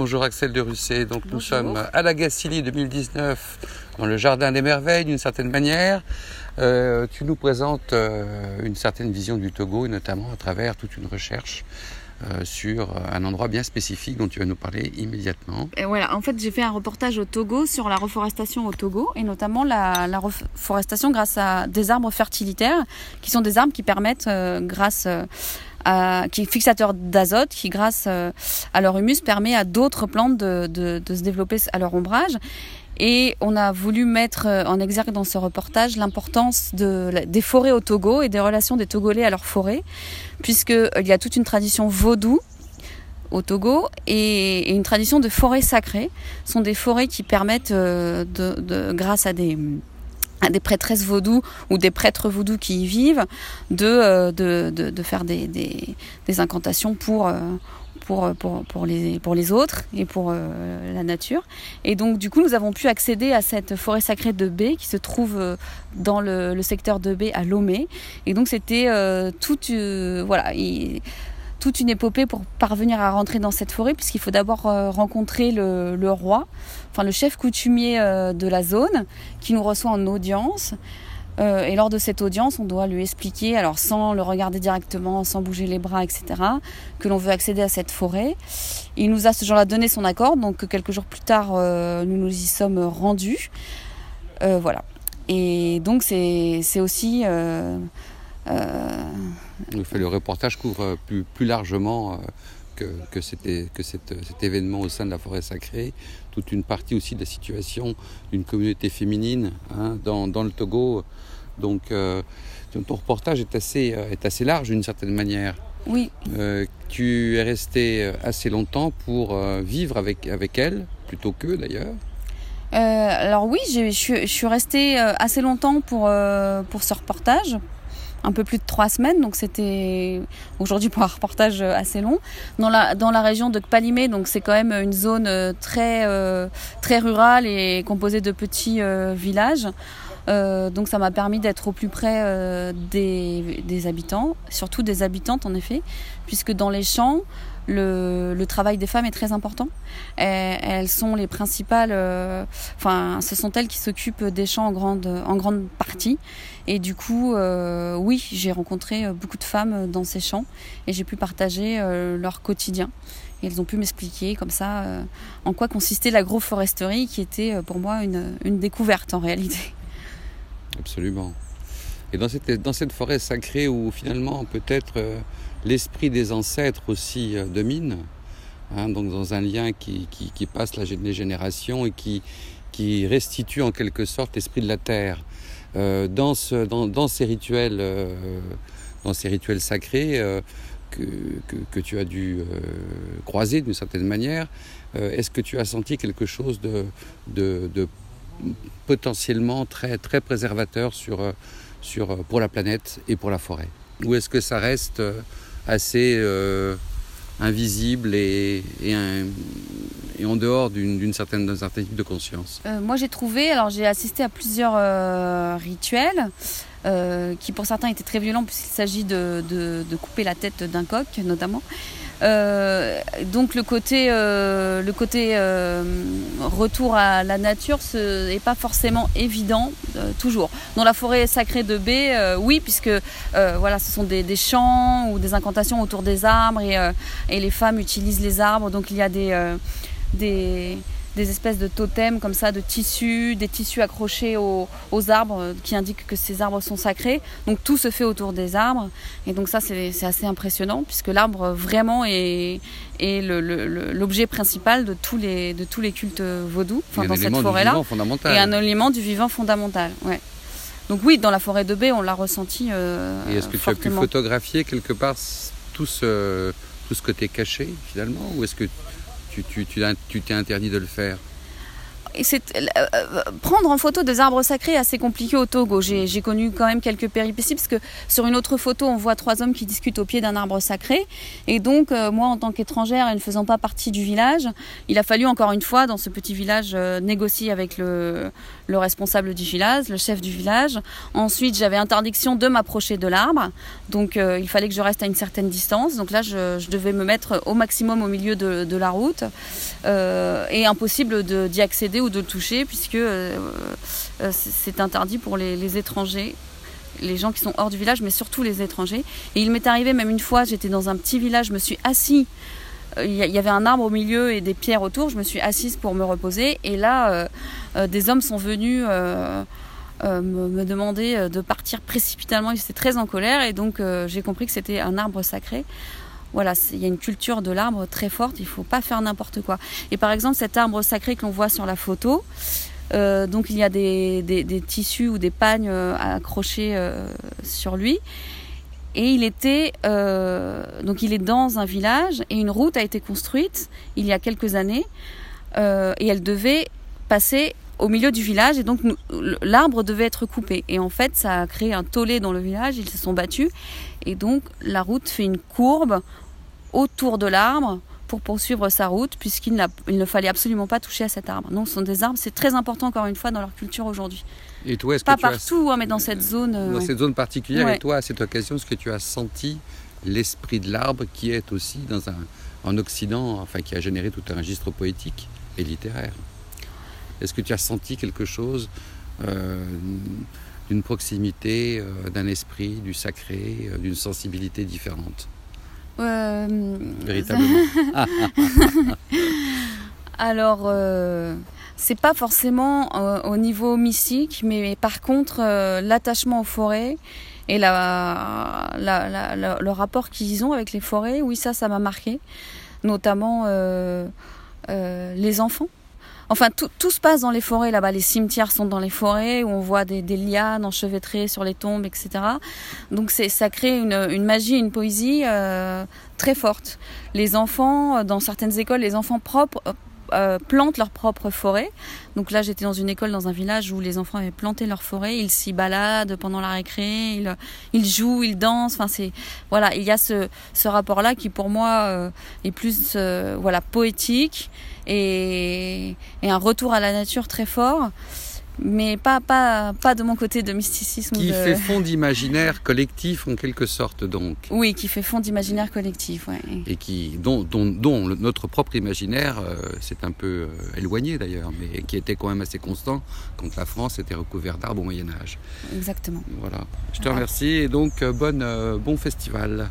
Bonjour Axel de Russet. Donc nous sommes à la Gacilly 2019 dans le jardin des merveilles d'une certaine manière. Euh, tu nous présentes euh, une certaine vision du Togo et notamment à travers toute une recherche euh, sur un endroit bien spécifique dont tu vas nous parler immédiatement. Et voilà, en fait j'ai fait un reportage au Togo sur la reforestation au Togo et notamment la, la reforestation grâce à des arbres fertilitaires qui sont des arbres qui permettent grâce qui est fixateur d'azote, qui grâce euh, à leur humus permet à d'autres plantes de, se développer à leur ombrage. Et on a voulu mettre euh, en exergue dans ce reportage l'importance de, des forêts au Togo et des relations des Togolais à leurs forêts, puisqu'il euh, y a toute une tradition vaudou au Togo et, une tradition de forêts sacrées. Ce sont des forêts qui permettent, grâce à des des prêtresses vaudou ou des prêtres vaudous qui y vivent de, euh, de, de, faire des, des, des, incantations pour, euh, pour, pour, pour, les, pour les autres et pour euh, la nature. Et donc du coup nous avons pu accéder à cette forêt sacrée de B qui se trouve dans le, le secteur de B à Lomé. Et donc c'était toute... voilà toute une épopée pour parvenir à rentrer dans cette forêt, puisqu'il faut d'abord euh, rencontrer le, roi, enfin le chef coutumier euh, de la zone, qui nous reçoit en audience. Euh, et lors de cette audience, on doit lui expliquer, alors sans le regarder directement, sans bouger les bras, etc., que l'on veut accéder à cette forêt. Il nous a ce jour-là donné son accord, donc quelques jours plus tard, nous nous y sommes rendus. voilà. Et donc c'est aussi le reportage couvre plus, plus largement euh, que, cet événement au sein de la forêt sacrée, toute une partie aussi de la situation d'une communauté féminine hein, dans, dans, le Togo. Donc euh, ton reportage est assez, euh, est assez large d'une certaine manière. Oui. tu es resté assez longtemps pour vivre avec, avec elle, plutôt que d'ailleurs. alors oui, je, je, suis restée assez longtemps pour, pour ce reportage, un peu plus de trois semaines, donc c'était aujourd'hui pour un reportage assez long. Dans la, dans la région de Kpalimé, donc c'est quand même une zone euh, très, euh, très rurale et composée de petits euh, villages. Donc ça m'a permis d'être au plus près des, des, habitants, surtout des habitantes en effet, puisque dans les champs, le, travail des femmes est très important. elles sont les principales, euh, enfin, ce sont elles qui s'occupent des champs en grande, en grande partie. Et du coup, euh, oui, j'ai rencontré beaucoup de femmes dans ces champs et j'ai pu partager euh, leur quotidien. Et elles ont pu m'expliquer comme ça en quoi consistait l'agroforesterie, qui était pour moi une découverte en réalité. Absolument. Et dans cette, dans cette forêt sacrée où finalement peut-être l'esprit des ancêtres aussi euh, domine, hein, donc dans un lien qui, qui, passe les générations et qui, qui restitue en quelque sorte l'esprit de la terre. Euh, dans, dans, ces rituels, euh, dans ces rituels sacrés que, que, que, tu as dû croiser d'une certaine manière, est-ce que tu as senti quelque chose de, de, de potentiellement très, très préservateur sur, sur, pour la planète et pour la forêt Ou est-ce que ça reste assez euh, invisible et, et, en dehors d'une d'un certain type de conscience? Euh, Moi j'ai trouvé, alors j'ai assisté à plusieurs euh, rituels qui pour certains étaient très violents puisqu'il s'agit de, de, couper la tête d'un coq notamment. Euh, donc le côté, euh, le côté euh, retour à la nature n'est pas forcément évident toujours. Dans la forêt sacrée de B, oui, puisque voilà, ce sont des, des, champs ou des incantations autour des arbres et, et, les femmes utilisent les arbres, donc il y a des, des des espèces de totems comme ça, de tissus, des tissus accrochés aux, arbres euh, qui indiquent que ces arbres sont sacrés. Donc tout se fait autour des arbres. Et donc ça, c'est assez impressionnant puisque l'arbre vraiment est, est l'objet principal de tous les, de tous les cultes vaudous, enfin, dans cette forêt-là. Et un élément du vivant fondamental. Ouais. Donc oui, dans la forêt de baie, on l'a ressenti. Euh, et est-ce que tu as pu photographier quelque part tout ce, tout ce côté caché finalement? Ou est-ce que tu t'es interdit de le faire c'est euh, euh, prendre en photo des arbres sacrés est assez compliqué au Togo. J'ai connu quand même quelques péripéties parce que sur une autre photo, on voit trois hommes qui discutent au pied d'un arbre sacré. Et donc, euh, moi, en tant qu'étrangère et ne faisant pas partie du village, il a fallu encore une fois, dans ce petit village, négocier avec le, le, responsable du village, le chef du village. Ensuite, j'avais interdiction de m'approcher de l'arbre. Donc, il fallait que je reste à une certaine distance. Donc là, je, je devais me mettre au maximum au milieu de, de la route. et impossible d'y accéder ou de le toucher puisque euh, euh, c'est interdit pour les, étrangers les gens qui sont hors du village, mais surtout les étrangers. Et il m'est arrivé même une fois, j'étais dans un petit village, je me suis assis. Euh, il y avait un arbre au milieu et des pierres autour. Je me suis assise pour me reposer. Et là, des hommes sont venus me, demander de partir précipitamment. Ils étaient très en colère. Et donc, j'ai compris que c'était un arbre sacré voilà, il y a une culture de l'arbre très forte, il ne faut pas faire n'importe quoi. Et par exemple, cet arbre sacré que l'on voit sur la photo, euh, donc il y a des, tissus ou des pagnes euh, accrochés euh, sur lui. Et il était donc il est dans un village et une route a été construite il y a quelques années et elle devait passer au milieu du village et donc l'arbre devait être coupé. Et en fait, ça a créé un tollé dans le village, ils se sont battus et donc la route fait une courbe autour de l'arbre pour poursuivre sa route, puisqu'il ne fallait absolument pas toucher à cet arbre. Non, ce sont des arbres, c'est très important encore une fois dans leur culture aujourd'hui. Et toi, est-ce pas que partout, hein, mais dans cette zone. Dans euh, cette zone particulière, et toi, à cette occasion, est-ce que tu as senti l'esprit de l'arbre qui est aussi dans un, en Occident, enfin qui a généré tout un registre poétique et littéraire? Est-ce que tu as senti quelque chose euh, d'une proximité, euh, d'un esprit, du sacré, d'une sensibilité différente? Euh, Véritablement. Alors, euh, c'est pas forcément euh, au niveau mystique, mais par contre, l'attachement aux forêts et la, le rapport qu'ils ont avec les forêts, oui, ça, ça m'a marqué. Notamment les enfants. Enfin, tout, se passe dans les forêts là-bas. Les cimetières sont dans les forêts où on voit des, lianes enchevêtrées sur les tombes, etc. Donc ça crée une, magie, une poésie euh, très forte. Les enfants, euh, dans certaines écoles, les enfants propres euh, plantent leur propre forêt. Donc là, j'étais dans une école, dans un village où les enfants avaient planté leur forêt. Ils s'y baladent pendant la récré, ils, ils jouent, ils dansent. Enfin, c'est voilà, il y a ce, rapport-là qui pour moi est plus voilà poétique et, un retour à la nature très fort mais pas, pas, pas de mon côté de mysticisme. Qui fait fond d'imaginaire collectif en quelque sorte donc. Oui, qui fait fond d'imaginaire collectif, ouais. Et qui, dont, dont, dont notre propre imaginaire euh, s'est un peu euh, éloigné d'ailleurs, mais qui était quand même assez constant quand la France était recouverte d'arbres au Moyen Âge. Exactement. Voilà. Je te remercie et donc euh, bonne, bon festival.